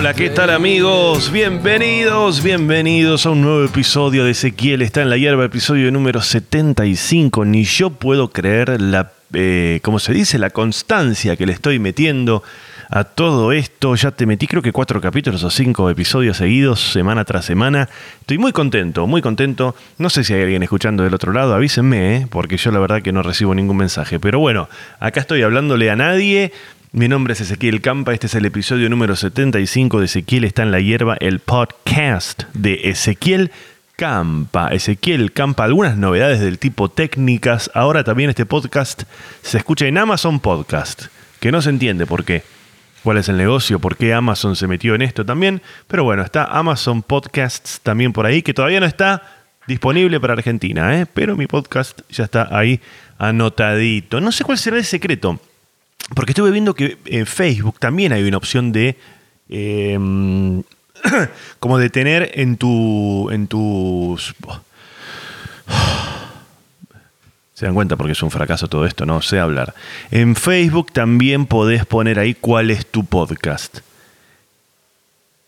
Hola, ¿qué tal amigos? Bienvenidos, bienvenidos a un nuevo episodio de Ezequiel está en la hierba, episodio número 75. Ni yo puedo creer la, eh, ¿cómo se dice? La constancia que le estoy metiendo a todo esto. Ya te metí creo que cuatro capítulos o cinco episodios seguidos, semana tras semana. Estoy muy contento, muy contento. No sé si hay alguien escuchando del otro lado, avísenme, ¿eh? porque yo la verdad que no recibo ningún mensaje. Pero bueno, acá estoy hablándole a nadie. Mi nombre es Ezequiel Campa, este es el episodio número 75 de Ezequiel está en la hierba, el podcast de Ezequiel Campa. Ezequiel Campa, algunas novedades del tipo técnicas. Ahora también este podcast se escucha en Amazon Podcast, que no se entiende por qué. ¿Cuál es el negocio? ¿Por qué Amazon se metió en esto también? Pero bueno, está Amazon Podcasts también por ahí, que todavía no está disponible para Argentina, ¿eh? pero mi podcast ya está ahí anotadito. No sé cuál será el secreto. Porque estuve viendo que en Facebook también hay una opción de. Em, como de tener en tu. en tus. Se dan cuenta porque es un fracaso todo esto, no sé hablar. En Facebook también podés poner ahí cuál es tu podcast.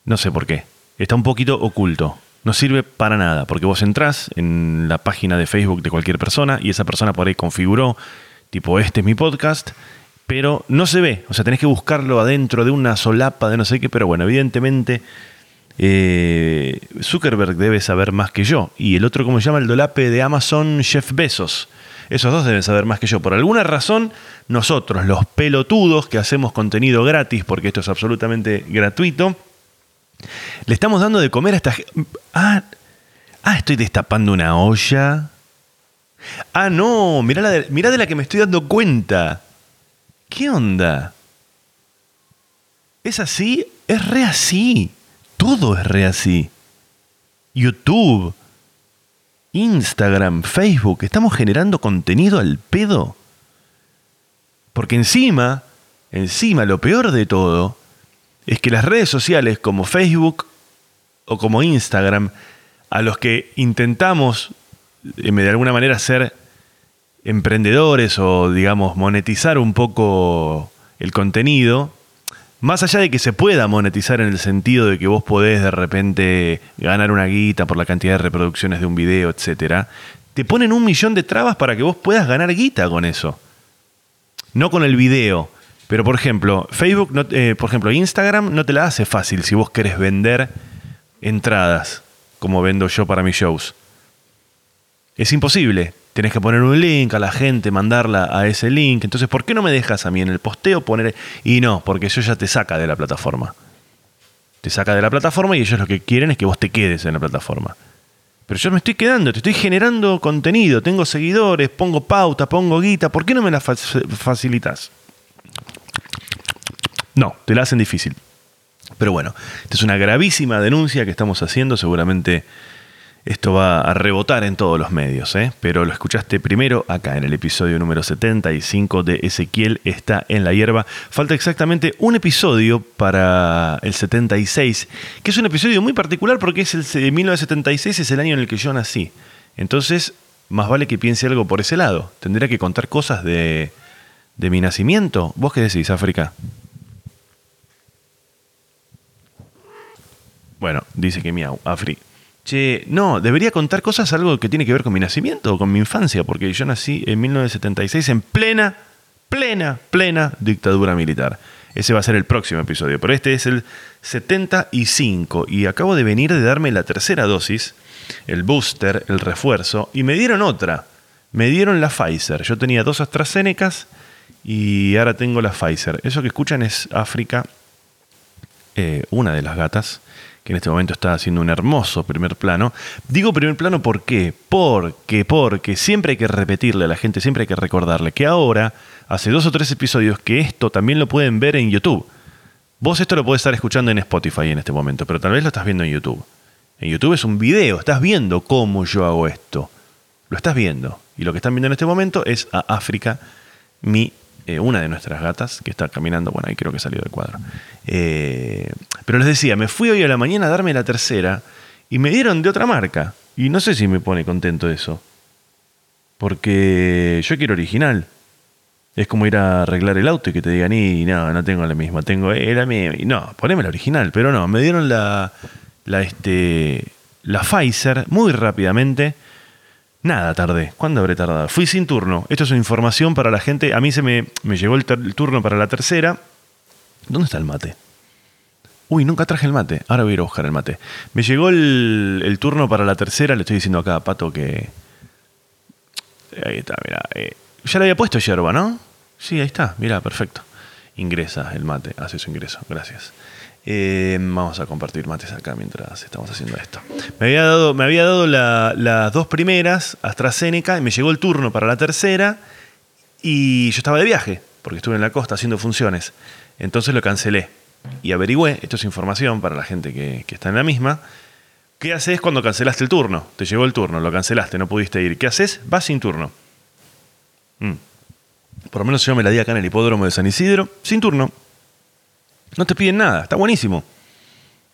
No sé por qué. Está un poquito oculto. No sirve para nada, porque vos entrás en la página de Facebook de cualquier persona y esa persona por ahí configuró, tipo, este es mi podcast, pero no se ve. O sea, tenés que buscarlo adentro de una solapa de no sé qué, pero bueno, evidentemente eh, Zuckerberg debe saber más que yo. Y el otro, ¿cómo se llama? El dolape de Amazon, Jeff Bezos. Esos dos deben saber más que yo. Por alguna razón, nosotros, los pelotudos que hacemos contenido gratis, porque esto es absolutamente gratuito, le estamos dando de comer a esta Ah, ah, estoy destapando una olla. Ah, no, mirá, la de, mirá de la que me estoy dando cuenta. ¿Qué onda? ¿Es así? Es re así. Todo es re así. YouTube, Instagram, Facebook, estamos generando contenido al pedo. Porque encima, encima, lo peor de todo, es que las redes sociales como Facebook o como Instagram, a los que intentamos eh, de alguna manera ser emprendedores o, digamos, monetizar un poco el contenido, más allá de que se pueda monetizar en el sentido de que vos podés de repente ganar una guita por la cantidad de reproducciones de un video, etc., te ponen un millón de trabas para que vos puedas ganar guita con eso. No con el video. Pero por ejemplo, Facebook, eh, por ejemplo, Instagram no te la hace fácil si vos querés vender entradas, como vendo yo para mis shows. Es imposible. Tenés que poner un link a la gente, mandarla a ese link. Entonces, ¿por qué no me dejas a mí en el posteo poner... Y no, porque eso ya te saca de la plataforma. Te saca de la plataforma y ellos lo que quieren es que vos te quedes en la plataforma. Pero yo me estoy quedando, te estoy generando contenido, tengo seguidores, pongo pauta, pongo guita. ¿Por qué no me la facilitas? No, te la hacen difícil. Pero bueno, esta es una gravísima denuncia que estamos haciendo. Seguramente esto va a rebotar en todos los medios, ¿eh? pero lo escuchaste primero acá en el episodio número 75 de Ezequiel está en la hierba. Falta exactamente un episodio para el 76, que es un episodio muy particular porque es el 1976 es el año en el que yo nací. Entonces, más vale que piense algo por ese lado. Tendría que contar cosas de, de mi nacimiento. ¿Vos qué decís, África? Bueno, dice que miau, África. Che, no, debería contar cosas, algo que tiene que ver con mi nacimiento o con mi infancia, porque yo nací en 1976 en plena, plena, plena dictadura militar. Ese va a ser el próximo episodio, pero este es el 75 y acabo de venir de darme la tercera dosis, el booster, el refuerzo, y me dieron otra. Me dieron la Pfizer. Yo tenía dos AstraZenecas y ahora tengo la Pfizer. Eso que escuchan es África, eh, una de las gatas que en este momento está haciendo un hermoso primer plano. Digo primer plano ¿por qué? Porque, porque siempre hay que repetirle a la gente, siempre hay que recordarle que ahora, hace dos o tres episodios, que esto también lo pueden ver en YouTube. Vos esto lo podés estar escuchando en Spotify en este momento, pero tal vez lo estás viendo en YouTube. En YouTube es un video, estás viendo cómo yo hago esto. Lo estás viendo. Y lo que están viendo en este momento es a África, mi eh, una de nuestras gatas, que está caminando, bueno, ahí creo que salió del cuadro. Eh, pero les decía, me fui hoy a la mañana a darme la tercera y me dieron de otra marca. Y no sé si me pone contento eso. Porque yo quiero original. Es como ir a arreglar el auto y que te digan, y no, no tengo la misma, tengo eh, la misma. Y no, poneme la original, pero no, me dieron la, la, este, la Pfizer muy rápidamente. Nada, tardé. ¿Cuándo habré tardado? Fui sin turno. Esto es información para la gente. A mí se me, me llegó el, turno para la tercera. ¿Dónde está el mate? Uy, nunca traje el mate. Ahora voy a ir a buscar el mate. Me llegó el, turno para la tercera. Le estoy diciendo acá a Pato que. Ahí está, mira. Eh, ya le había puesto yerba, ¿no? Sí, ahí está. Mira, perfecto. Ingresa el mate. Hace su ingreso. Gracias. Eh, vamos a compartir mates acá mientras estamos haciendo esto. Me había dado, me había dado las dos primeras, AstraZeneca, y me llegó el turno para la tercera. Y yo estaba de viaje, porque estuve en la costa haciendo funciones. Entonces lo cancelé. Y averigüé, esto es información para la gente que, está en la misma. ¿Qué haces cuando cancelaste el turno? Te llegó el turno, lo cancelaste, no pudiste ir. ¿Qué haces? Vas sin turno. Mm. Por lo menos yo me la di acá en el hipódromo de San Isidro, sin turno. No te piden nada, está buenísimo.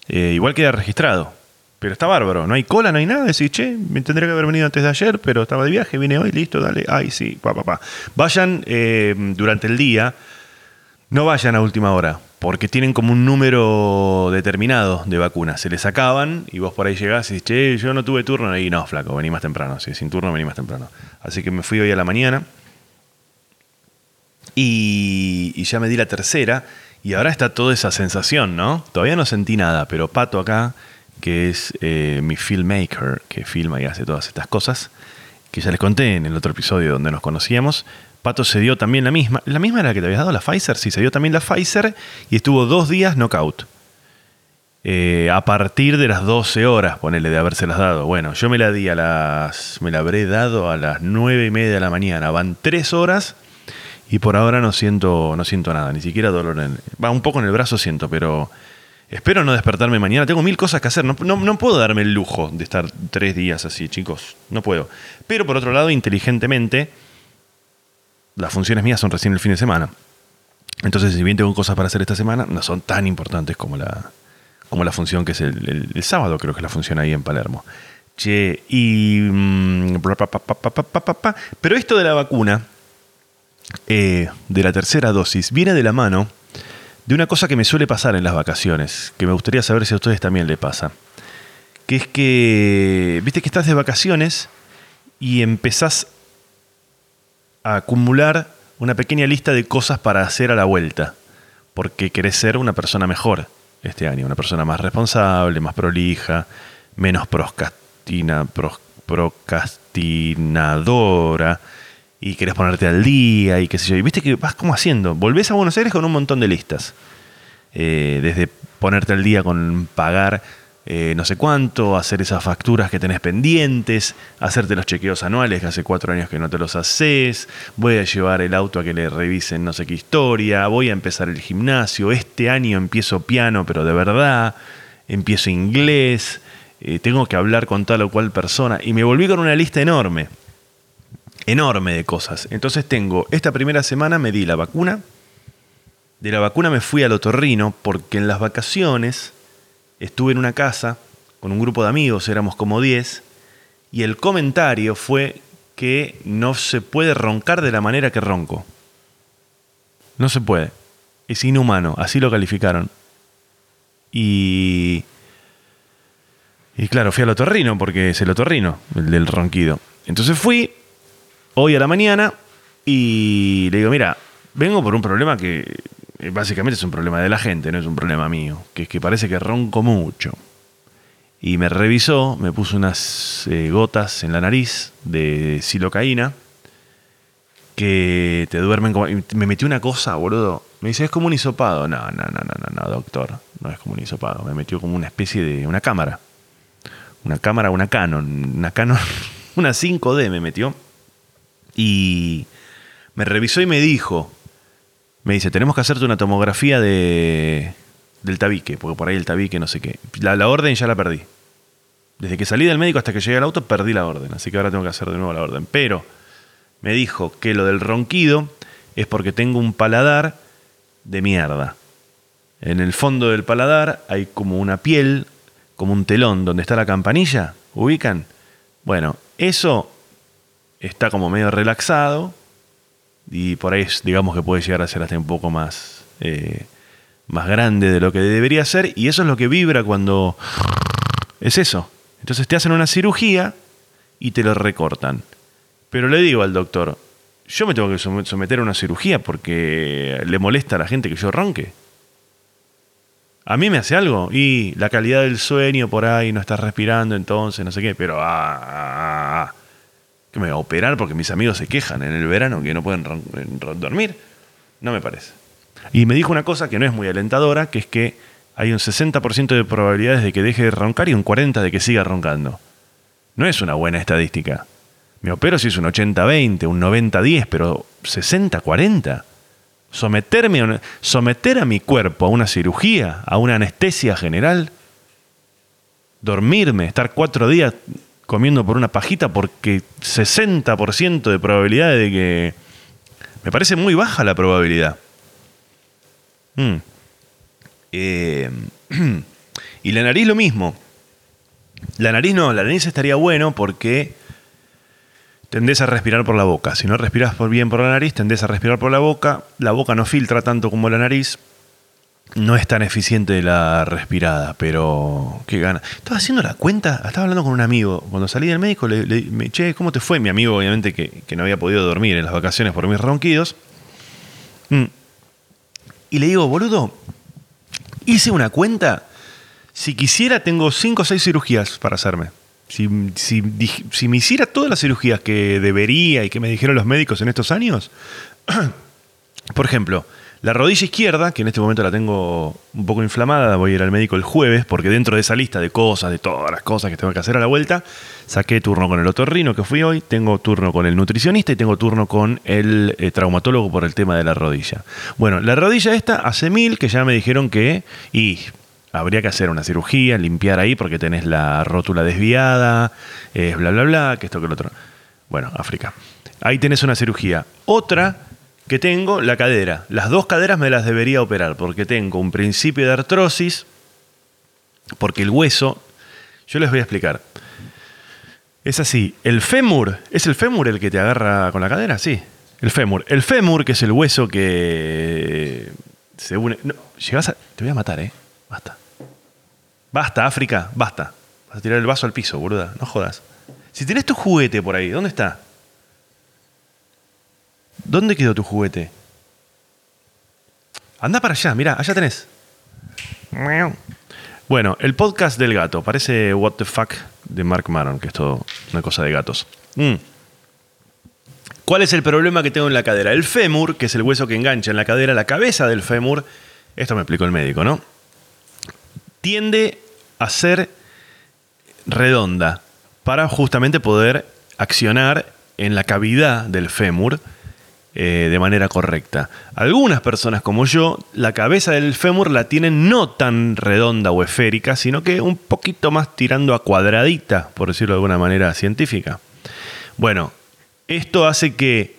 Eh, igual queda registrado. Pero está bárbaro, no hay cola, no hay nada. Decís, che, me tendría que haber venido antes de ayer, pero estaba de viaje, vine hoy, listo, dale. Ay, sí, pa, pa, pa. Vayan eh, durante el día, no vayan a última hora, porque tienen como un número determinado de vacunas. Se les acaban y vos por ahí llegás y dices, che, yo no tuve turno. Y no, flaco, vení más temprano. Sí, sin turno vení más temprano. Así que me fui hoy a la mañana y, ya me di la tercera. Y ahora está toda esa sensación, ¿no? Todavía no sentí nada, pero Pato acá, que es eh, mi filmmaker, que filma y hace todas estas cosas, que ya les conté en el otro episodio donde nos conocíamos, Pato se dio también la misma. ¿La misma era la que te habías dado, la Pfizer? Sí, se dio también la Pfizer y estuvo dos días knockout. Eh, a partir de las 12 horas, ponele, de habérselas dado. Bueno, yo me la di a las. Me la habré dado a las 9 y media de la mañana. Van tres horas y por ahora no siento, no siento nada, ni siquiera dolor en... Va, un poco en el brazo siento, pero espero no despertarme mañana. Tengo mil cosas que hacer, no, no, puedo darme el lujo de estar tres días así, chicos, no puedo. Pero por otro lado, inteligentemente, las funciones mías son recién el fin de semana. Entonces, si bien tengo cosas para hacer esta semana, no son tan importantes como la, como la función que es el, el, sábado, creo que es la función ahí en Palermo. Che, y... Pero esto de la vacuna eh, de la tercera dosis viene de la mano de una cosa que me suele pasar en las vacaciones, que me gustaría saber si a ustedes también le pasa. Que es que, viste que estás de vacaciones y empezás a acumular una pequeña lista de cosas para hacer a la vuelta, porque querés ser una persona mejor este año, una persona más responsable, más prolija, menos procrastinadora y querés ponerte al día y qué sé yo. Y viste que vas como haciendo. Volvés a Buenos Aires con un montón de listas. Eh, desde ponerte al día con pagar eh, no sé cuánto, hacer esas facturas que tenés pendientes, hacerte los chequeos anuales que hace cuatro años que no te los haces, voy a llevar el auto a que le revisen no sé qué historia, voy a empezar el gimnasio, este año empiezo piano pero de verdad, empiezo inglés, eh, tengo que hablar con tal o cual persona y me volví con una lista enorme enorme de cosas. Entonces tengo, esta primera semana me di la vacuna, de la vacuna me fui al otorrino porque en las vacaciones estuve en una casa con un grupo de amigos, éramos como 10, y el comentario fue que no se puede roncar de la manera que ronco. No se puede. Es inhumano, así lo calificaron. Y... Y claro, fui al otorrino porque es el otorrino, el del ronquido. Entonces fui, hoy a la mañana y le digo, mira, vengo por un problema que eh, básicamente es un problema de la gente, no es un problema mío, que es que parece que ronco mucho. Y me revisó, me puso unas eh, gotas en la nariz de silocaína que te duermen como... me metió una cosa, boludo. Me dice, es como un hisopado. No, no, no, no, no, doctor. No es como un hisopado. Me metió como una especie de... una cámara. Una cámara, una Canon. Una Canon... Una 5D me metió y me revisó y me dijo, me dice, tenemos que hacerte una tomografía de, del tabique, porque por ahí el tabique no sé qué. La, la, orden ya la perdí. Desde que salí del médico hasta que llegué al auto perdí la orden, así que ahora tengo que hacer de nuevo la orden. Pero me dijo que lo del ronquido es porque tengo un paladar de mierda. En el fondo del paladar hay como una piel, como un telón donde está la campanilla, ¿ubican? Bueno, eso está como medio relaxado y por ahí digamos que puede llegar a ser hasta un poco más, eh, más grande de lo que debería ser y eso es lo que vibra cuando es eso. Entonces te hacen una cirugía y te lo recortan. Pero le digo al doctor, yo me tengo que someter a una cirugía porque le molesta a la gente que yo ronque. A mí me hace algo. Y la calidad del sueño por ahí, no estás respirando entonces, no sé qué. Pero, ah, ah, ¿qué me voy a operar porque mis amigos se quejan en el verano que no pueden dormir? No me parece. Y me dijo una cosa que no es muy alentadora, que es que hay un 60% de probabilidades de que deje de roncar y un 40% de que siga roncando. No es una buena estadística. Me opero si es un 80-20, un 90-10, pero 60-40. Someterme a someter a mi cuerpo a una cirugía, a una anestesia general, dormirme, estar cuatro días comiendo por una pajita porque 60% de probabilidad de que... Me parece muy baja la probabilidad. Mm. Eh, y la nariz lo mismo. La nariz no, la nariz estaría bueno porque tendés a respirar por la boca. Si no respiras por bien por la nariz, tendés a respirar por la boca. La boca no filtra tanto como la nariz. No es tan eficiente la respirada, pero qué gana. Estaba haciendo la cuenta, estaba hablando con un amigo. Cuando salí del médico, le, le che, ¿cómo te fue? Mi amigo, obviamente, que, no había podido dormir en las vacaciones por mis ronquidos. Mm. Y le digo, boludo, hice una cuenta. Si quisiera, tengo 5 o 6 cirugías para hacerme. Si, me hiciera todas las cirugías que debería y que me dijeron los médicos en estos años, por ejemplo, la rodilla izquierda, que en este momento la tengo un poco inflamada, voy a ir al médico el jueves, porque dentro de esa lista de cosas, de todas las cosas que tengo que hacer a la vuelta, saqué turno con el otorrino que fui hoy, tengo turno con el nutricionista y tengo turno con el eh, traumatólogo por el tema de la rodilla. Bueno, la rodilla esta hace mil que ya me dijeron que, y habría que hacer una cirugía, limpiar ahí porque tenés la rótula desviada, es bla, bla, bla, que esto, que lo otro. Bueno, África. Ahí tenés una cirugía. Otra que tengo, la cadera. Las dos caderas me las debería operar porque tengo un principio de artrosis, porque el hueso, yo les voy a explicar. Es así, el fémur, ¿es el fémur el que te agarra con la cadera? Sí, el fémur. El fémur, que es el hueso que se une... No, llegas a... Te voy a matar, ¿eh? Basta. Basta, África, basta. Vas a tirar el vaso al piso, boluda. No jodas. Si tenés tu juguete por ahí, ¿dónde está? ¿Dónde quedó tu juguete? Anda para allá, mira, allá tenés. Bueno, el podcast del gato. Parece What the Fuck de Mark Maron, que es todo una cosa de gatos. Mm. ¿Cuál es el problema que tengo en la cadera? El fémur, que es el hueso que engancha en la cadera, la cabeza del fémur. Esto me explicó el médico, ¿no? tiende a ser redonda para justamente poder accionar en la cavidad del fémur eh, de manera correcta. Algunas personas como yo, la cabeza del fémur la tienen no tan redonda o esférica, sino que un poquito más tirando a cuadradita, por decirlo de alguna manera científica. Bueno, esto hace que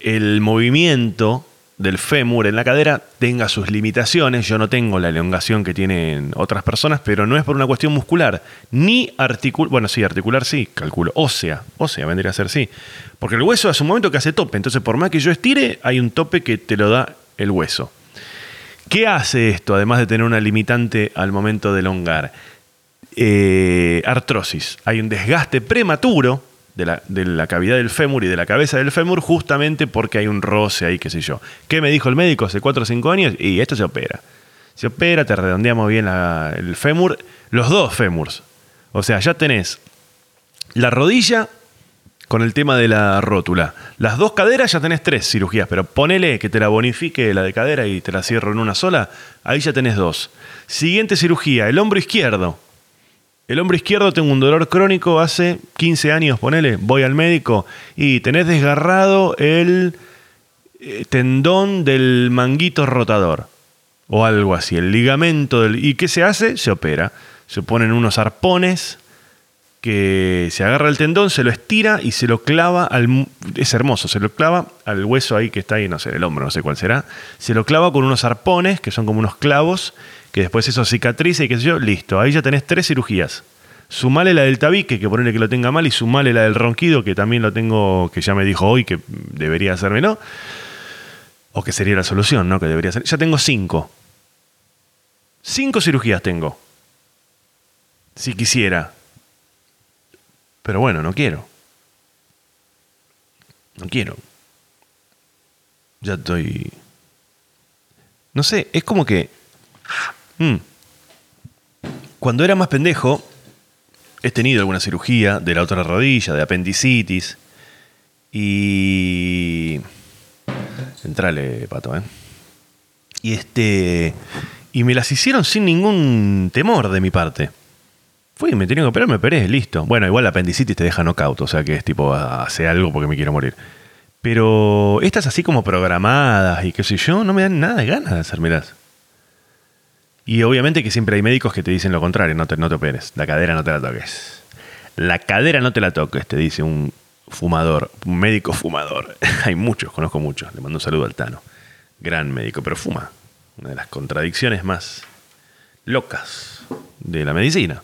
el movimiento del fémur en la cadera tenga sus limitaciones. Yo no tengo la elongación que tienen otras personas, pero no es por una cuestión muscular, ni articular. Bueno, sí, articular sí, calculo. Ósea, ósea vendría a ser sí. Porque el hueso hace un momento que hace tope, entonces por más que yo estire, hay un tope que te lo da el hueso. ¿Qué hace esto, además de tener una limitante al momento de elongar? Eh, artrosis. Hay un desgaste prematuro de la, cavidad del fémur y de la cabeza del fémur justamente porque hay un roce ahí, qué sé yo. ¿Qué me dijo el médico hace 4 o 5 años? Y esto se opera. Se opera, te redondeamos bien el fémur, los dos fémurs. O sea, ya tenés la rodilla con el tema de la rótula. Las dos caderas ya tenés tres cirugías, pero ponele que te la bonifique la de cadera y te la cierro en una sola, ahí ya tenés dos. Siguiente cirugía, el hombro izquierdo. El hombro izquierdo tengo un dolor crónico hace 15 años, ponele, voy al médico y tenés desgarrado el eh, tendón del manguito rotador o algo así, el ligamento del... ¿Y qué se hace? Se opera. Se ponen unos arpones que se agarra el tendón, se lo estira y se lo clava al... Es hermoso, se lo clava al hueso ahí que está ahí, no sé, el hombro, no sé cuál será. Se lo clava con unos arpones, que son como unos clavos, que después eso cicatriza y qué sé yo, listo, ahí ya tenés tres cirugías. Sumale la del tabique, que ponerle que lo tenga mal, y sumale la del ronquido, que también lo tengo, que ya me dijo hoy que debería hacérmelo. O que sería la solución, ¿no? Que debería ser. Ya tengo cinco. Cinco cirugías tengo. Si quisiera. Pero bueno, no quiero. No quiero. Ya estoy. No sé, es como que. Mm, cuando era más pendejo, he tenido alguna cirugía de la otra rodilla, de apendicitis. Y. Entrale, pato, ¿eh? Y este. Y me las hicieron sin ningún temor de mi parte. Fui, me tenía que operar, me operé, listo. Bueno, igual la apendicitis te deja knockout, o sea que es tipo, hace algo porque me quiero morir. Pero estas así como programadas y qué sé yo, no me dan nada de ganas de hacérmelas. Y obviamente que siempre hay médicos que te dicen lo contrario, no te, no te operes, la cadera no te la toques. La cadera no te la toques, te dice un fumador, un médico fumador. hay muchos, conozco muchos, le mando un saludo al Tano. Gran médico, pero fuma. Una de las contradicciones más locas de la medicina.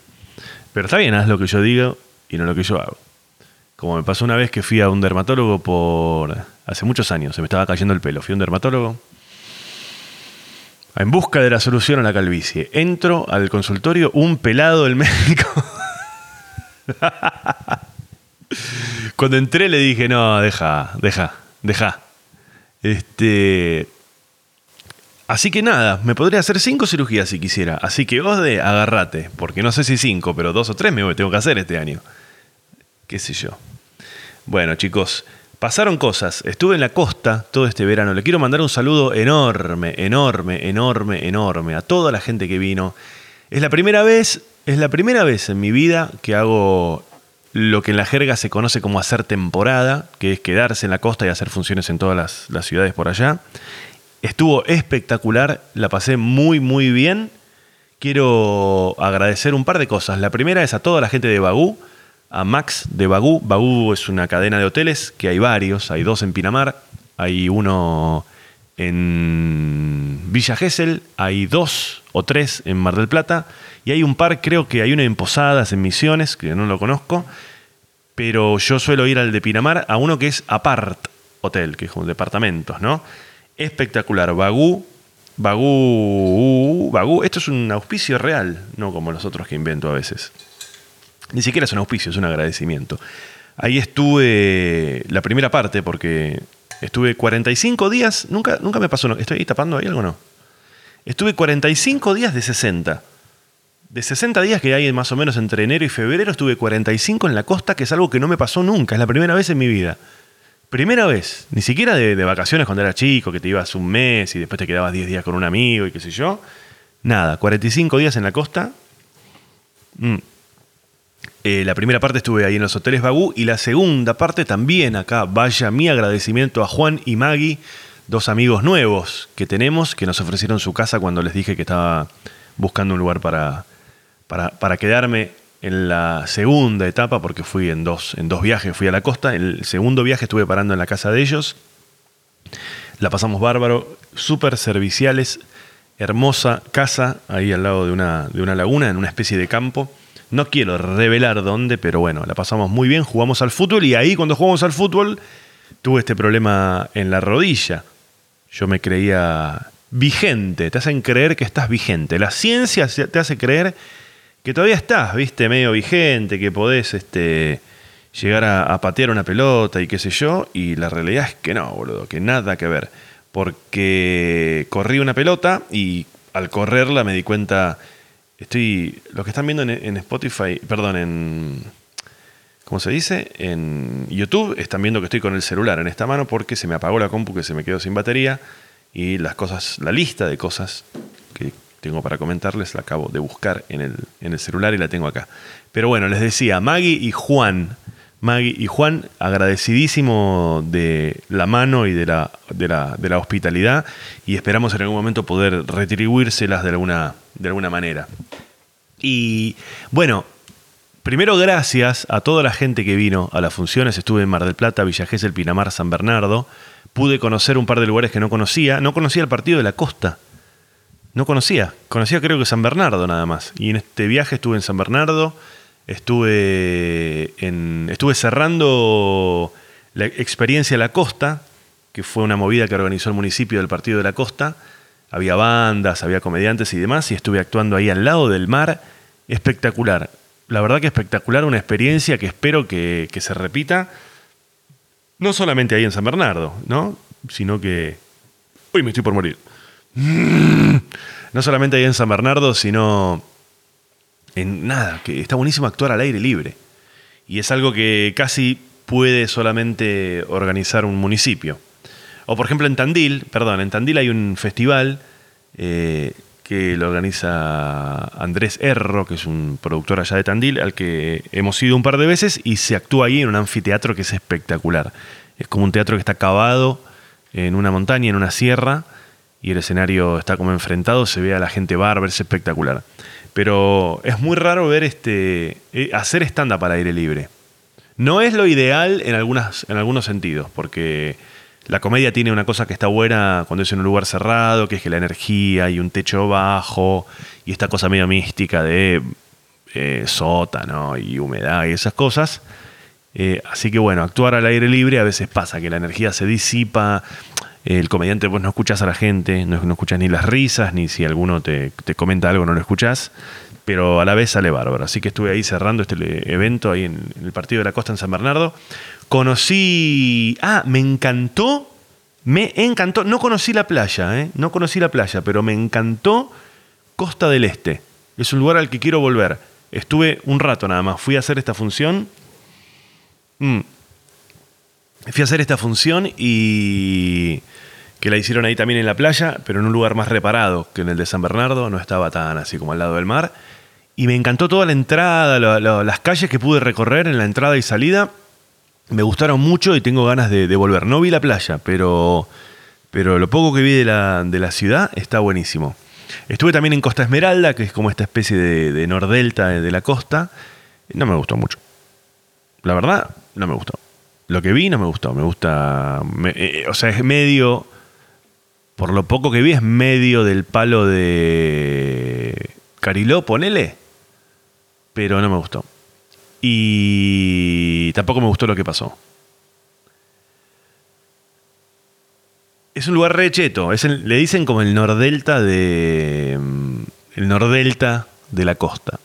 Pero está bien, haz lo que yo digo y no lo que yo hago. Como me pasó una vez que fui a un dermatólogo por... Hace muchos años, se me estaba cayendo el pelo. Fui a un dermatólogo en busca de la solución a la calvicie. Entro al consultorio, un pelado del médico. Cuando entré le dije, no, deja, deja, deja. Este, Así que nada, me podría hacer cinco cirugías si quisiera. Así que vos de agarrate, porque no sé si cinco, pero dos o tres me tengo que hacer este año. Qué sé yo. Bueno, chicos, pasaron cosas. Estuve en la costa todo este verano. Le quiero mandar un saludo enorme, enorme, enorme, enorme a toda la gente que vino. Es la primera vez, es la primera vez en mi vida que hago lo que en la jerga se conoce como hacer temporada, que es quedarse en la costa y hacer funciones en todas las, ciudades por allá. Estuvo espectacular, la pasé muy, muy bien. Quiero agradecer un par de cosas. La primera es a toda la gente de Bagú, a Max de Bagú. Bagú es una cadena de hoteles que hay varios, hay dos en Pinamar, hay uno en Villa Gesell, hay dos o tres en Mar del Plata y hay un par, creo que hay uno en Posadas, en Misiones, que no lo conozco, pero yo suelo ir al de Pinamar a uno que es Apart Hotel, que es un departamentos, ¿no? espectacular. Bagú, Bagú, Bagú, esto es un auspicio real, no como los otros que invento a veces. Ni siquiera es un auspicio, es un agradecimiento. Ahí estuve la primera parte porque estuve 45 días, nunca, nunca me pasó, ¿estoy ahí tapando ahí algo no? Estuve 45 días de 60. De 60 días que hay más o menos entre enero y febrero, estuve 45 en la costa, que es algo que no me pasó nunca, es la primera vez en mi vida. Primera vez, ni siquiera de, vacaciones cuando era chico, que te ibas un mes y después te quedabas 10 días con un amigo y qué sé yo. Nada, 45 días en la costa. Mm. Eh, la primera parte estuve ahí en los hoteles Bagú y la segunda parte también acá. Vaya mi agradecimiento a Juan y Maggie, dos amigos nuevos que tenemos que nos ofrecieron su casa cuando les dije que estaba buscando un lugar para, para, quedarme en la segunda etapa, porque fui en dos, en dos viajes, fui a la costa. El segundo viaje estuve parando en la casa de ellos. La pasamos bárbaro, súper serviciales, hermosa casa ahí al lado de una, de una laguna, en una especie de campo. No quiero revelar dónde, pero bueno, la pasamos muy bien, jugamos al fútbol y ahí cuando jugamos al fútbol tuve este problema en la rodilla. Yo me creía vigente, te hacen creer que estás vigente. La ciencia te hace creer que todavía estás, viste, medio vigente, que podés este, llegar a, patear una pelota y qué sé yo, y la realidad es que no, boludo, que nada que ver. Porque corrí una pelota y al correrla me di cuenta, estoy, lo que están viendo en, Spotify, perdón, en, ¿cómo se dice? En YouTube están viendo que estoy con el celular en esta mano porque se me apagó la compu que se me quedó sin batería y las cosas, la lista de cosas que tengo para comentarles, la acabo de buscar en el, en el celular y la tengo acá. Pero bueno, les decía, Maggie y Juan. Maggie y Juan, agradecidísimo de la mano y de la, de la, de la hospitalidad y esperamos en algún momento poder retribuírselas de alguna, de alguna manera. Y bueno, primero gracias a toda la gente que vino a las funciones. Estuve en Mar del Plata, Villa El Pinamar, San Bernardo. Pude conocer un par de lugares que no conocía. No conocía el partido de la costa. No conocía, conocía creo que San Bernardo nada más. Y en este viaje estuve en San Bernardo, Estuve, en, estuve cerrando la experiencia La Costa, que fue una movida que organizó el municipio del Partido de la Costa. Había bandas, había comediantes y demás, y estuve actuando ahí al lado del mar. Espectacular. La verdad que espectacular, una experiencia que espero que, que se repita. No solamente ahí en San Bernardo, ¿no? Sino que... Uy, me estoy por morir. No solamente ahí en San Bernardo, sino en nada, que está buenísimo actuar al aire libre. Y es algo que casi puede solamente organizar un municipio. O por ejemplo en Tandil, perdón, en Tandil hay un festival eh, que lo organiza Andrés Erro, que es un productor allá de Tandil, al que hemos ido un par de veces y se actúa ahí en un anfiteatro que es espectacular. Es como un teatro que está cavado en una montaña, en una sierra, y el escenario está como enfrentado, se ve a la gente bárbara, es espectacular. Pero es muy raro ver este. Eh, hacer stand-up al aire libre. No es lo ideal en, algunas, en algunos sentidos, porque la comedia tiene una cosa que está buena cuando es en un lugar cerrado, que es que la energía y un techo bajo, y esta cosa medio mística de eh, sótano y humedad y esas cosas. Eh, así que bueno, actuar al aire libre a veces pasa que la energía se disipa, el comediante vos no escuchas a la gente, no, escuchas ni las risas, ni si alguno te, comenta algo no lo escuchás, pero a la vez sale bárbaro. Así que estuve ahí cerrando este evento ahí en, el Partido de la Costa en San Bernardo. Conocí, ah, me encantó, me encantó, no conocí la playa, ¿eh? no conocí la playa, pero me encantó Costa del Este. Es un lugar al que quiero volver. Estuve un rato nada más, fui a hacer esta función. Mm. Fui a hacer esta función y que la hicieron ahí también en la playa, pero en un lugar más reparado que en el de San Bernardo, no estaba tan así como al lado del mar. Y me encantó toda la entrada, las calles que pude recorrer en la entrada y salida. Me gustaron mucho y tengo ganas de, volver. No vi la playa, pero, pero lo poco que vi de la, de la, ciudad está buenísimo. Estuve también en Costa Esmeralda, que es como esta especie de, de nordelta de la costa. No me gustó mucho. La verdad, no me gustó. Lo que vi no me gustó. Me gusta. Eh, o sea, es medio por lo poco que vi, es medio del palo de Cariló, ponele. Pero no me gustó. Y tampoco me gustó lo que pasó. Es un lugar recheto. Le dicen como el nordelta de. Mm, el nordelta de la costa.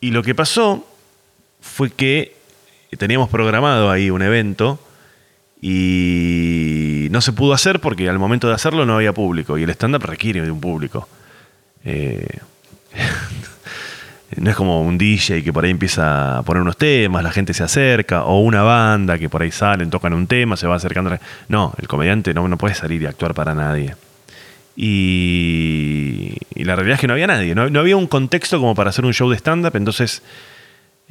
Y lo que pasó fue que teníamos programado ahí un evento y no se pudo hacer porque al momento de hacerlo no había público y el stand-up requiere de un público. Eh, no es como un DJ que por ahí empieza a poner unos temas, la gente se acerca, o una banda que por ahí salen, tocan un tema, se va acercando. No, el comediante no, no puede salir y actuar para nadie. Y, la realidad es que no había nadie, no, había un contexto como para hacer un show de stand-up, entonces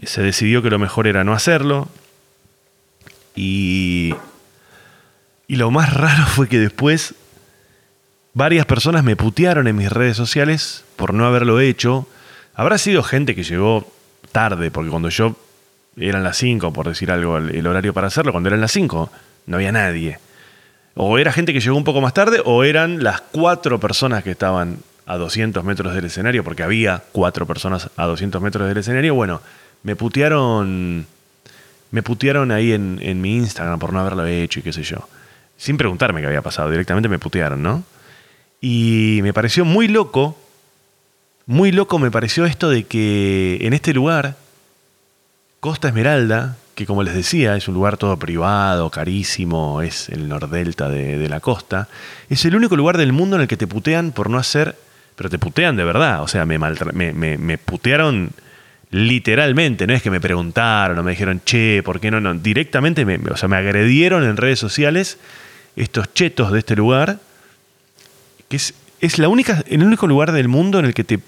se decidió que lo mejor era no hacerlo. Y y lo más raro fue que después varias personas me putearon en mis redes sociales por no haberlo hecho. Habrá sido gente que llegó tarde, porque cuando yo eran las 5, por decir algo, el, horario para hacerlo, cuando eran las 5, no había nadie. O era gente que llegó un poco más tarde, o eran las cuatro personas que estaban a 200 metros del escenario, porque había cuatro personas a 200 metros del escenario. Bueno, me putearon, me putearon ahí en, en mi Instagram por no haberlo hecho y qué sé yo sin preguntarme qué había pasado, directamente me putearon, ¿no? Y me pareció muy loco, muy loco me pareció esto de que en este lugar, Costa Esmeralda, que como les decía, es un lugar todo privado, carísimo, es el nordelta de, la costa, es el único lugar del mundo en el que te putean por no hacer, pero te putean de verdad, o sea, me, me, me, putearon literalmente, no es que me preguntaron o me dijeron, che, ¿por qué no? no directamente me, o sea, me agredieron en redes sociales estos chetos de este lugar, que es, es la única, el único lugar del mundo en el que te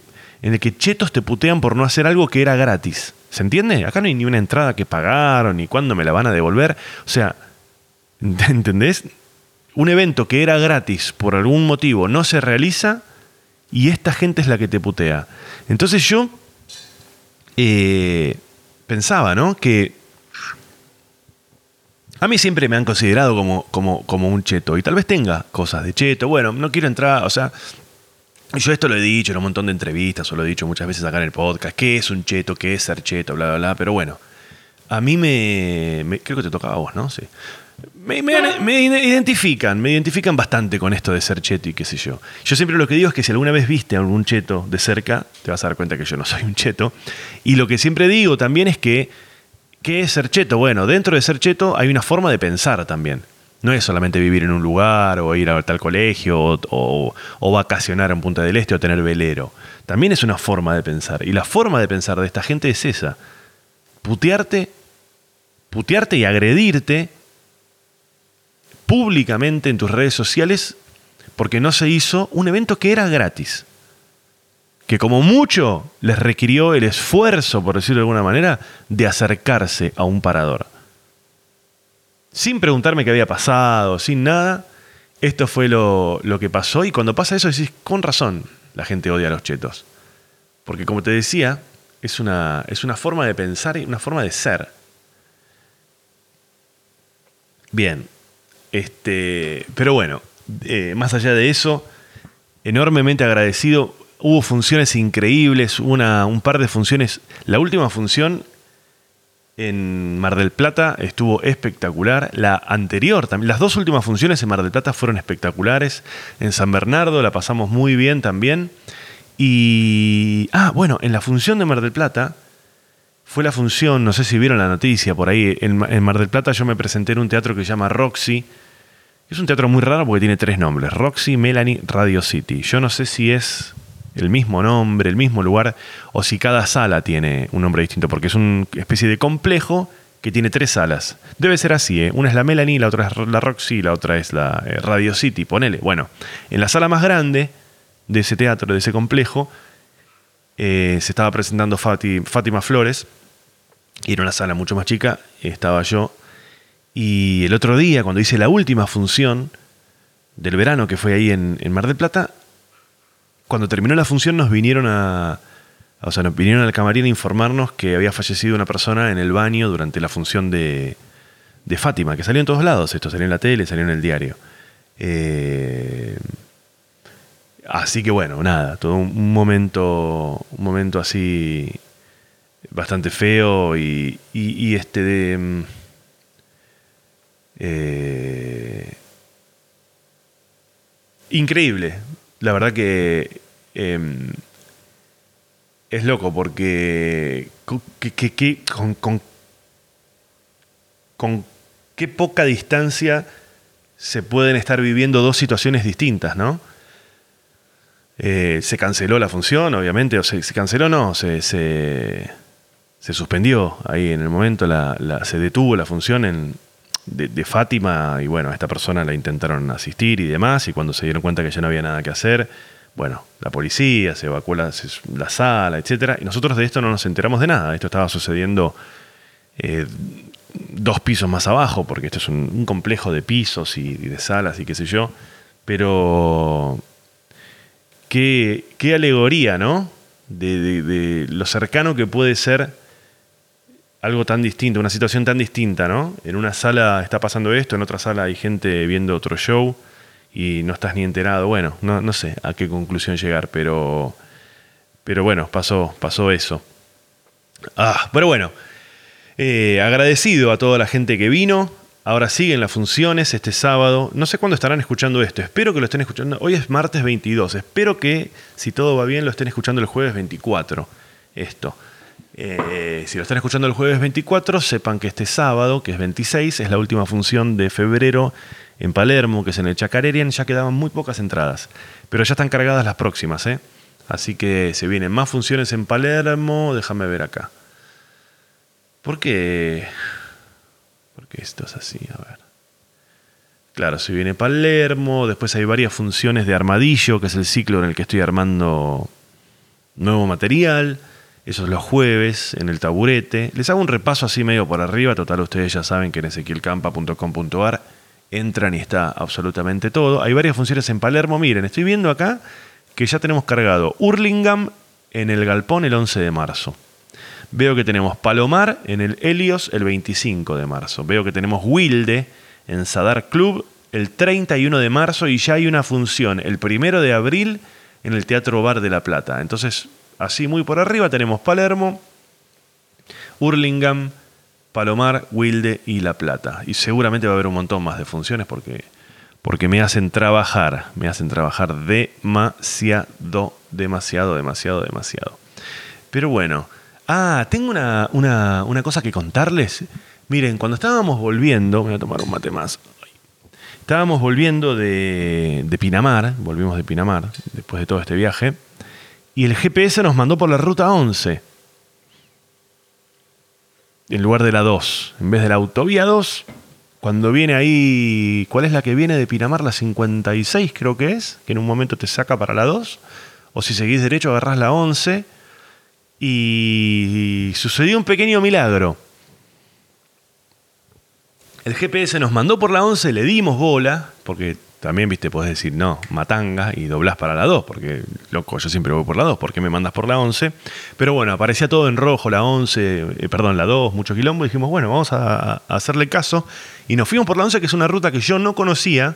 en el que chetos te putean por no hacer algo que era gratis. ¿Se entiende? Acá no hay ni una entrada que pagaron, ni cuándo me la van a devolver. O sea, ¿entendés? Un evento que era gratis por algún motivo no se realiza y esta gente es la que te putea. Entonces yo eh, pensaba, ¿no? Que a mí siempre me han considerado como, como, como un cheto y tal vez tenga cosas de cheto. Bueno, no quiero entrar, o sea, Yo esto lo he dicho en un montón de entrevistas, o lo he dicho muchas veces acá en el podcast, qué es un cheto, qué es ser cheto, bla, bla, bla, pero bueno, a mí me, creo que te tocaba a vos, ¿no? Sí. Me, identifican, me identifican bastante con esto de ser cheto y qué sé yo. Yo siempre lo que digo es que si alguna vez viste a algún cheto de cerca, te vas a dar cuenta que yo no soy un cheto. Y lo que siempre digo también es que, ¿qué es ser cheto? Bueno, dentro de ser cheto hay una forma de pensar también. No es solamente vivir en un lugar o ir a tal colegio o, vacacionar en Punta del Este o tener velero. También es una forma de pensar. Y la forma de pensar de esta gente es esa. Putearte, putearte y agredirte públicamente en tus redes sociales porque no se hizo un evento que era gratis. Que como mucho les requirió el esfuerzo, por decirlo de alguna manera, de acercarse a un parador sin preguntarme qué había pasado, sin nada. Esto fue lo, que pasó y cuando pasa eso decís, con razón, la gente odia a los chetos. Porque como te decía, es una, es una forma de pensar y una forma de ser. Bien, este, pero bueno, eh, más allá de eso, enormemente agradecido. Hubo funciones increíbles, una, un par de funciones. La última función en Mar del Plata estuvo espectacular. La anterior también, las dos últimas funciones en Mar del Plata fueron espectaculares. En San Bernardo la pasamos muy bien también. Y. Ah, bueno, en la función de Mar del Plata fue la función, no sé si vieron la noticia por ahí. En, en Mar del Plata yo me presenté en un teatro que se llama Roxy. Es un teatro muy raro porque tiene tres nombres: Roxy, Melanie, Radio City. Yo no sé si es el mismo nombre, el mismo lugar, o si cada sala tiene un nombre distinto, porque es una especie de complejo que tiene tres salas. Debe ser así, ¿eh? Una es la Melanie, la otra es la Roxy, la otra es la eh, Radio City, ponele. Bueno, en la sala más grande de ese teatro, de ese complejo, eh, se estaba presentando Fátima Flores, y era una sala mucho más chica, estaba yo. Y el otro día, cuando hice la última función del verano, que fue ahí en Mar del Plata, cuando terminó la función nos vinieron a, o sea, nos vinieron al camarín a informarnos que había fallecido una persona en el baño durante la función de, de Fátima, que salió en todos lados, esto salió en la tele, salió en el diario. Eh, así que bueno, nada, todo un momento, un momento así bastante feo y, y, este de... Mm, eh, increíble, la verdad que em, es loco porque con, con, qué poca distancia se pueden estar viviendo dos situaciones distintas, ¿no? Eh, se canceló la función, obviamente, o se, se canceló, no, se, se, suspendió ahí en el momento, se detuvo la función en, de, Fátima y bueno, a esta persona la intentaron asistir y demás y cuando se dieron cuenta que ya no había nada que hacer, bueno, la policía se evacuó la, sala, etc. Y nosotros de esto no nos enteramos de nada, esto estaba sucediendo eh, dos pisos más abajo, porque esto es un, complejo de pisos y, de salas y qué sé yo, pero qué, qué alegoría, ¿no? de lo cercano que puede ser algo tan distinto, una situación tan distinta, ¿no? En una sala está pasando esto, en otra sala hay gente viendo otro show y no estás ni enterado. Bueno, no, sé a qué conclusión llegar, pero, pero bueno, pasó, pasó eso. Ah, pero bueno, eh, agradecido a toda la gente que vino. Ahora siguen las funciones este sábado. No sé cuándo estarán escuchando esto. Espero que lo estén escuchando. Hoy es martes 22. Espero que, si todo va bien, lo estén escuchando el jueves 24. Esto. Eh, si lo están escuchando el jueves 24, sepan que este sábado, que es 26, es la última función de febrero en Palermo, que es en el Chacarerian. Ya quedaban muy pocas entradas, pero ya están cargadas las próximas. ¿eh? Así que se vienen más funciones en Palermo. Déjame ver acá. ¿Por qué? Porque esto es así, a ver. Claro, se viene Palermo, después hay varias funciones de Armadillo, que es el ciclo en el que estoy armando nuevo material. Eso es los jueves en el taburete. Les hago un repaso así medio por arriba. Total, ustedes ya saben que en ezequielcampa.com.ar entran y está absolutamente todo. Hay varias funciones en Palermo. Miren, estoy viendo acá que ya tenemos cargado Hurlingham en el Galpón el 11 de marzo. Veo que tenemos Palomar en el Helios el 25 de marzo. Veo que tenemos Wilde en Sadar Club el 31 de marzo y ya hay una función el primero de abril en el Teatro Bar de La Plata. Entonces, así muy por arriba tenemos Palermo, Hurlingham, Palomar, Wilde y La Plata. Y seguramente va a haber un montón más de funciones porque, porque me hacen trabajar, me hacen trabajar demasiado, demasiado, demasiado, demasiado. Pero bueno, ah, tengo una, una cosa que contarles. Miren, cuando estábamos volviendo, voy a tomar un mate más. Estábamos volviendo de, de, Pinamar, volvimos de Pinamar después de todo este viaje, y el GPS nos mandó por la ruta 11, en lugar de la 2. En vez de la autovía 2, cuando viene ahí, ¿cuál es la que viene de Pinamar? La 56 creo que es, que en un momento te saca para la 2, o si seguís derecho agarrás la 11, y sucedió un pequeño milagro el GPS nos mandó por la 11, le dimos bola, porque también, viste, podés decir, no, matanga y doblás para la 2, porque, loco, yo siempre voy por la 2, ¿por qué me mandas por la 11? Pero bueno, aparecía todo en rojo, la 11, eh, perdón, la 2, mucho quilombo, y dijimos, bueno, vamos a, hacerle caso, y nos fuimos por la 11, que es una ruta que yo no conocía,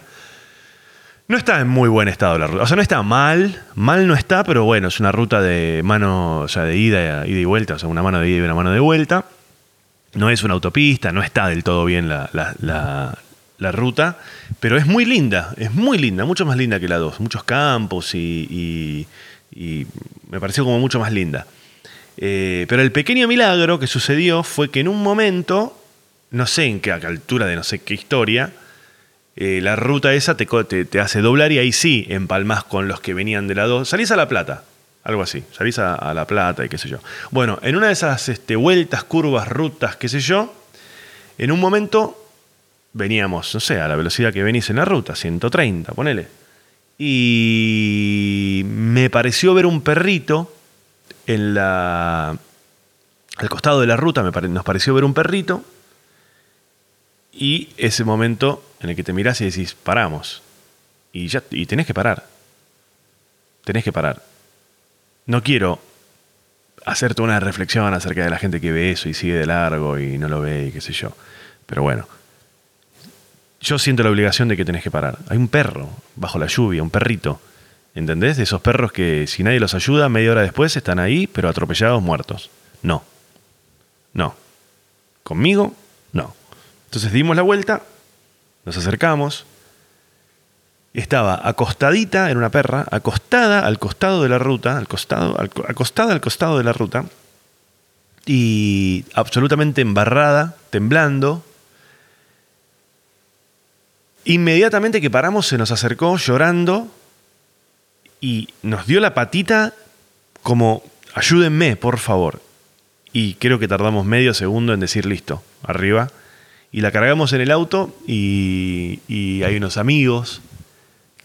no está en muy buen estado la ruta. O sea, no está mal, mal no está, pero bueno, es una ruta de mano, o sea, de ida, ida y vuelta, o sea, una mano de ida y una mano de vuelta no es una autopista, no está del todo bien la, ruta, pero es muy linda, es muy linda, mucho más linda que la 2. Muchos campos y, me pareció como mucho más linda. Eh, pero el pequeño milagro que sucedió fue que en un momento, no sé en qué altura de no sé qué historia, eh, la ruta esa te, te, te, hace doblar y ahí sí empalmas con los que venían de la 2. Salís a La Plata, algo así. Salís a, La Plata y qué sé yo. Bueno, en una de esas este, vueltas, curvas, rutas, qué sé yo, en un momento veníamos, no sé, a la velocidad que venís en la ruta, 130, ponele. Y me pareció ver un perrito en la. Al costado de la ruta nos pareció ver un perrito. Y ese momento en el que te mirás y decís, paramos. Y ya, y tenés que parar. Tenés que parar no quiero hacerte una reflexión acerca de la gente que ve eso y sigue de largo y no lo ve y qué sé yo. Pero bueno, yo siento la obligación de que tenés que parar. Hay un perro bajo la lluvia, un perrito. ¿Entendés? De esos perros que si nadie los ayuda, media hora después están ahí, pero atropellados, muertos. No. No. Conmigo, no. Entonces dimos la vuelta, nos acercamos, estaba acostadita, era una perra, acostada al costado de la ruta, al costado, acostada al costado de la ruta, y absolutamente embarrada, temblando. Inmediatamente que paramos se nos acercó llorando y nos dio la patita como ayúdenme, por favor. Y creo que tardamos medio segundo en decir listo, arriba. Y la cargamos en el auto y, y hay unos amigos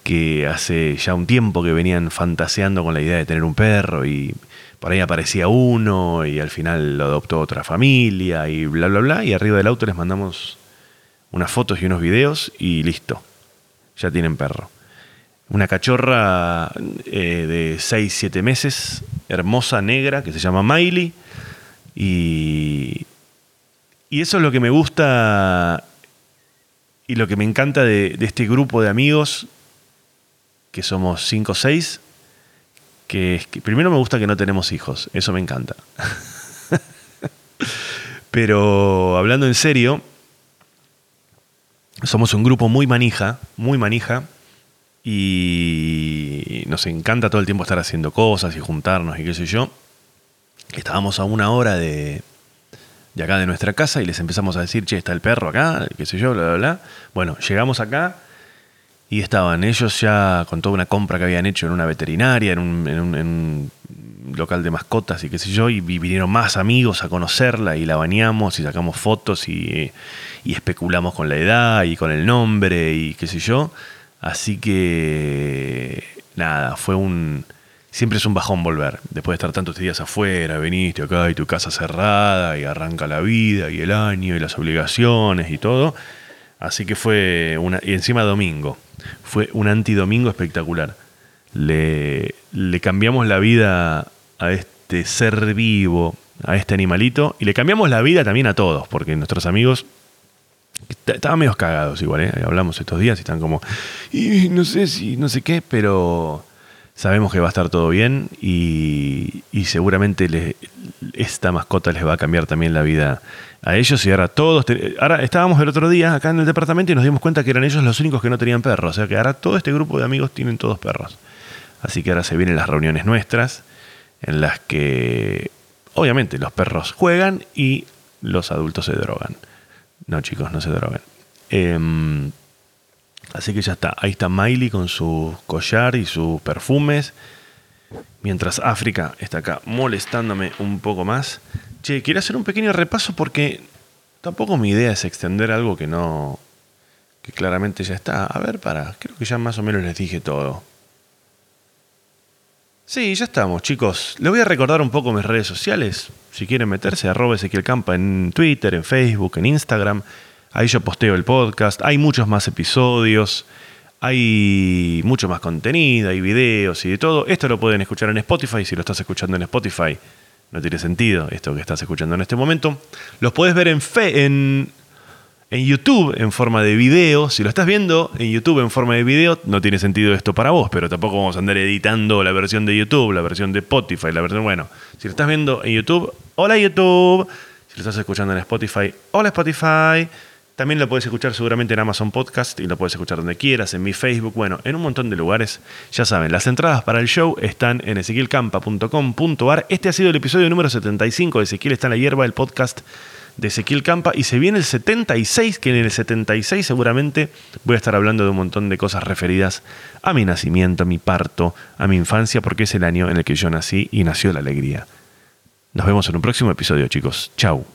que hace ya un tiempo que venían fantaseando con la idea de tener un perro y por ahí aparecía uno y al final lo adoptó otra familia y bla, bla, bla. Y arriba del auto les mandamos unas fotos y unos videos y listo. Ya tienen perro. Una cachorra eh, de 6, 7 meses, hermosa, negra, que se llama Miley. Y, y eso es lo que me gusta y lo que me encanta de, este grupo de amigos que somos cinco o seis, que, primero me gusta que no tenemos hijos, eso me encanta. Pero hablando en serio, somos un grupo muy manija, muy manija, y nos encanta todo el tiempo estar haciendo cosas y juntarnos y qué sé yo. Estábamos a una hora de, de acá de nuestra casa y les empezamos a decir, che, está el perro acá, qué sé yo, bla, bla, bla. Bueno, llegamos acá y estaban ellos ya con toda una compra que habían hecho en una veterinaria, en un, local de mascotas y qué sé yo, y vinieron más amigos a conocerla y la bañamos y sacamos fotos y, especulamos con la edad y con el nombre y qué sé yo. Así que nada, fue un... Siempre es un bajón volver, después de estar tantos días afuera, viniste acá y tu casa cerrada y arranca la vida y el año y las obligaciones y todo. Así que fue una... Y encima domingo fue un antidomingo espectacular. Le, le cambiamos la vida a este ser vivo, a este animalito, y le cambiamos la vida también a todos, porque nuestros amigos estaban medio cagados igual, ¿eh? hablamos estos días y están como, y no sé si, no sé qué, pero Sabemos que va a estar todo bien y, seguramente esta mascota les va a cambiar también la vida a ellos. Y ahora todos. ahora estábamos el otro día acá en el departamento y nos dimos cuenta que eran ellos los únicos que no tenían perros. O sea que ahora todo este grupo de amigos tienen todos perros. Así que ahora se vienen las reuniones nuestras en las que obviamente los perros juegan y los adultos se drogan. No, chicos, no se drogan. Em, así que ya está. Ahí está Miley con su collar y sus perfumes. Mientras África está acá molestándome un poco más. Che, quiero hacer un pequeño repaso porque tampoco mi idea es extender algo que no. que claramente ya está. A ver, para. Creo que ya más o menos les dije todo. Sí, ya estamos, chicos. Les voy a recordar un poco mis redes sociales. Si quieren meterse, arroba Ezequiel Campa en Twitter, en Facebook, en Instagram. Ahí yo posteo el podcast. Hay muchos más episodios. Hay mucho más contenido, hay videos y de todo. Esto lo pueden escuchar en Spotify. Si lo estás escuchando en Spotify, no tiene sentido esto que estás escuchando en este momento. Los puedes ver en, fe, en, en YouTube en forma de video. Si lo estás viendo en YouTube en forma de video, no tiene sentido esto para vos, pero tampoco vamos a andar editando la versión de YouTube, la versión de Spotify, la versión. Bueno, si lo estás viendo en YouTube, hola YouTube. Si lo estás escuchando en Spotify, hola Spotify. También lo puedes escuchar seguramente en Amazon Podcast y lo puedes escuchar donde quieras, en mi Facebook, bueno, en un montón de lugares. Ya saben, las entradas para el show están en ezequielcampa.com.ar. Este ha sido el episodio número 75 de Ezequiel está en la hierba, el podcast de Ezequiel Campa. Y se viene el 76, que en el 76 seguramente voy a estar hablando de un montón de cosas referidas a mi nacimiento, a mi parto, a mi infancia, porque es el año en el que yo nací y nació la alegría. Nos vemos en un próximo episodio, chicos. Chau.